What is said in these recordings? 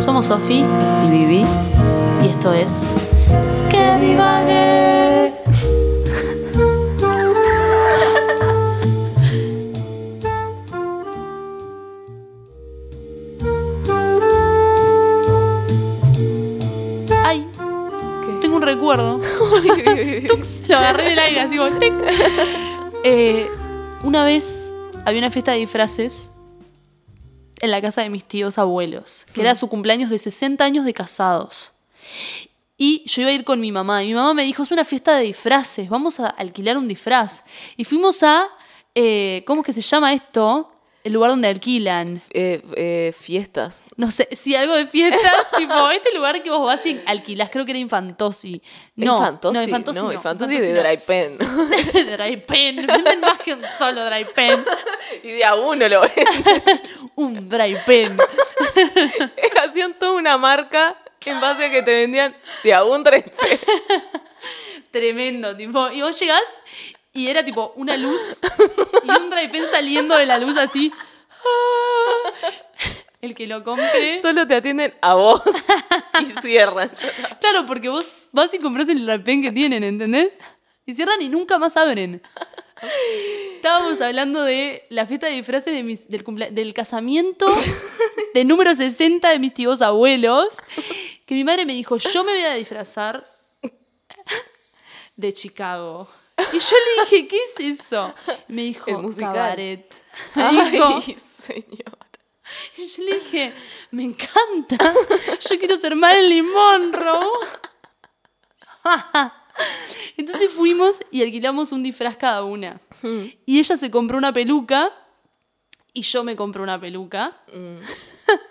Somos Sofi Y viví. y esto es. ¡Que divague! Ay, tengo un recuerdo. Tux, lo agarré en el aire así como tic. Eh, una vez había una fiesta de disfraces en la casa de mis tíos abuelos, que era su cumpleaños de 60 años de casados. Y yo iba a ir con mi mamá. Y mi mamá me dijo, es una fiesta de disfraces, vamos a alquilar un disfraz. Y fuimos a, eh, ¿cómo es que se llama esto? El lugar donde alquilan. Eh, eh, fiestas. No sé, si algo de fiestas, tipo, este lugar que vos vas y alquilás, creo que era Infantosi. No, Infantosi. no, Infantosi no. Infantosi Infantosi de no. Dry Pen. de dry pen. Venden más que un solo dry pen. y de a uno lo ven. Un dry pen. Hacían toda una marca en base a que te vendían de a un Dry Pen. Tremendo, tipo. Y vos llegás y era tipo una luz y un dry pen saliendo de la luz así. El que lo compre. Solo te atienden a vos y cierran. Claro, porque vos vas y compras el dry pen que tienen, ¿entendés? Y cierran y nunca más abren. Estábamos hablando de la fiesta de disfraces de mis- del, casamiento de número 60 de mis tíos abuelos. Que mi madre me dijo, yo me voy a disfrazar de Chicago. Y yo le dije, ¿qué es eso? Y me dijo, cabaret. Me dijo, Ay, señor. y yo le dije, me encanta. Yo quiero ser Marilyn Monroe. Entonces fuimos y alquilamos un disfraz cada una. Y ella se compró una peluca y yo me compré una peluca. Uy,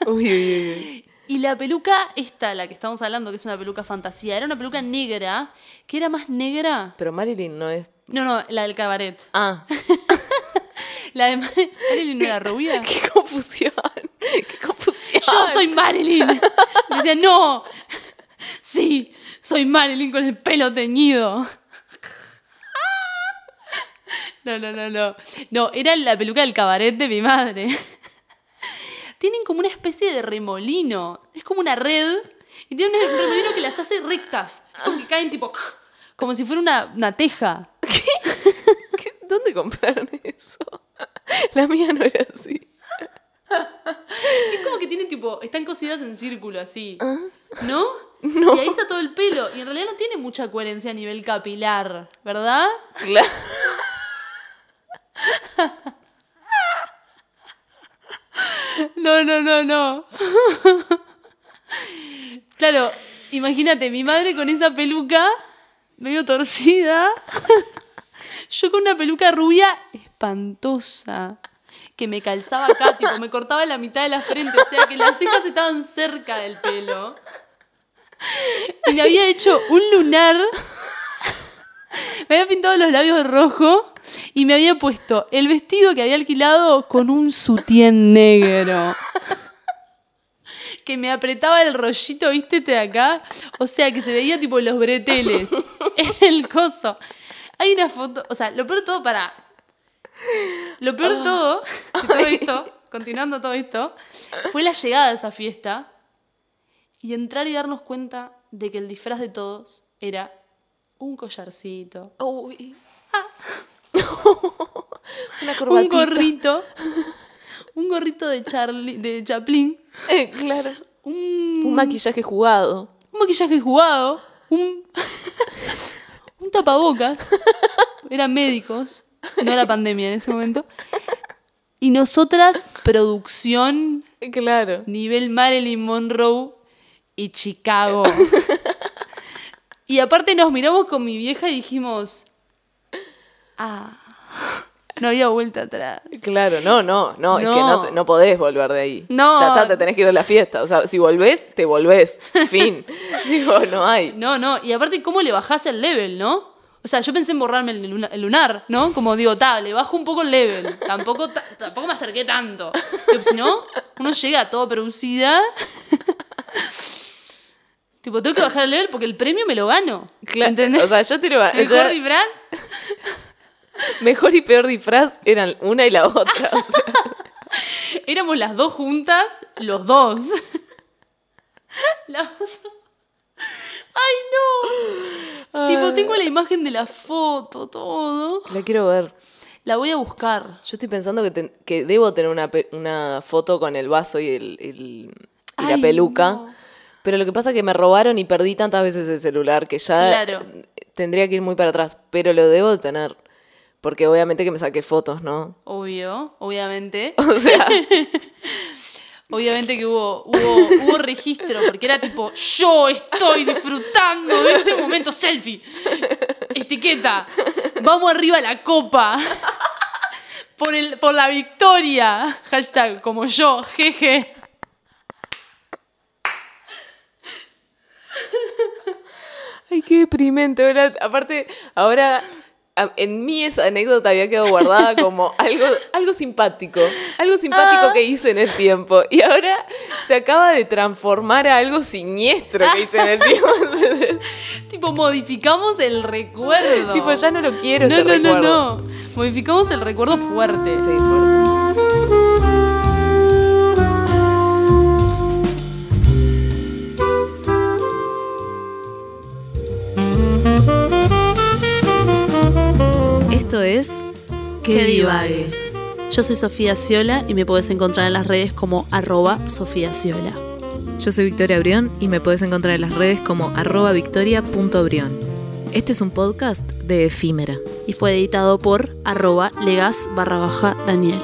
uy, uy, uy. Y la peluca esta, la que estamos hablando, que es una peluca fantasía, era una peluca negra, que era más negra. Pero Marilyn no es. No, no, la del cabaret. Ah, La de Mar- Marilyn no era rubia. qué confusión. Qué confusión. Yo soy Marilyn. Decía, no. Sí, soy Marilyn con el pelo teñido. No, no, no, no. No, era la peluca del cabaret de mi madre. Tienen como una especie de remolino. Es como una red. Y tienen un remolino que las hace rectas. Es como que caen tipo. Como si fuera una, una teja. ¿Qué? ¿Dónde compraron eso? La mía no era así. Es como que tienen tipo. Están cosidas en círculo así. ¿No? No. Y ahí está todo el pelo. Y en realidad no tiene mucha coherencia a nivel capilar, ¿verdad? Claro. No, no, no, no. Claro, imagínate, mi madre con esa peluca medio torcida. Yo con una peluca rubia espantosa. Que me calzaba acá, tipo, me cortaba la mitad de la frente, o sea que las cejas estaban cerca del pelo. Y me había hecho un lunar. Me había pintado los labios de rojo y me había puesto el vestido que había alquilado con un sutién negro. Que me apretaba el rollito, viste, de acá. O sea, que se veía tipo los breteles. El coso. Hay una foto, o sea, lo peor de todo para... Lo peor de todo, de todo esto, continuando todo esto, fue la llegada de esa fiesta y entrar y darnos cuenta de que el disfraz de todos era un collarcito, Uy. Una un corbatita. gorrito, un gorrito de Charlie, de Chaplin, Eh, claro. un, Un maquillaje jugado. un maquillaje jugado, un, un tapabocas, eran médicos, no era pandemia en ese momento, y nosotras, producción, Claro. nivel Marilyn Monroe y Chicago. Y aparte nos miramos con mi vieja y dijimos, ah, no había vuelta atrás. Claro, no, no, no, es que No. no, no podés volver de ahí. No. Está, te tenés que ir a la fiesta. O sea, si volvés, te volvés. Fin. Digo, no hay. No, no, y aparte, ¿cómo le bajás el level, no? O sea, yo pensé en borrarme el, luna- el lunar, ¿no? Como digo, ta, le bajo un poco el level. Tampoco, ta- tampoco me acerqué tanto. Digo, si no, uno llega todo producida. Tipo, tengo que bajar el level porque el premio me lo gano. Claro, ¿Entendés? O sea, yo te lo Mejor ya- disfraz. Mejor y peor disfraz eran una y la otra. o sea. Éramos las dos juntas, los dos. La. ¡Ay, no! Tipo, tengo la imagen de la foto, todo. La quiero ver. La voy a buscar. Yo estoy pensando que, ten- que debo tener una, una foto con el vaso y, el, el- y la peluca. no. Pero lo que pasa es que me robaron y perdí tantas veces el celular que ya Claro. tendría que ir muy para atrás. Pero lo debo de tener. Porque obviamente que me saqué fotos, ¿no? Obvio, obviamente. O sea, Obviamente que hubo, hubo, hubo registro, porque era tipo, yo estoy disfrutando de este momento selfie. Etiqueta, vamos arriba a la copa. Por, el, por la victoria. Hashtag como yo, jeje. Ay, qué deprimente. Ahora, aparte, ahora en mí esa anécdota había quedado guardada como algo, algo simpático. Algo simpático Ah. que hice en el tiempo. Y ahora se acaba de transformar a algo siniestro que hice en el tiempo. Tipo, modificamos el recuerdo. tipo, ya no lo quiero No, este no, no, recuerdo. no. Modificamos el recuerdo fuerte. Sí, fuerte. Divague. Yo soy Sofía Ciola y me puedes encontrar en las redes como arroba Sofía Ciola. Yo soy Victoria Brión y me puedes encontrar en las redes como arroba victoria.brión. Este es un podcast de Efímera. Y fue editado por arroba legas barra baja Daniel.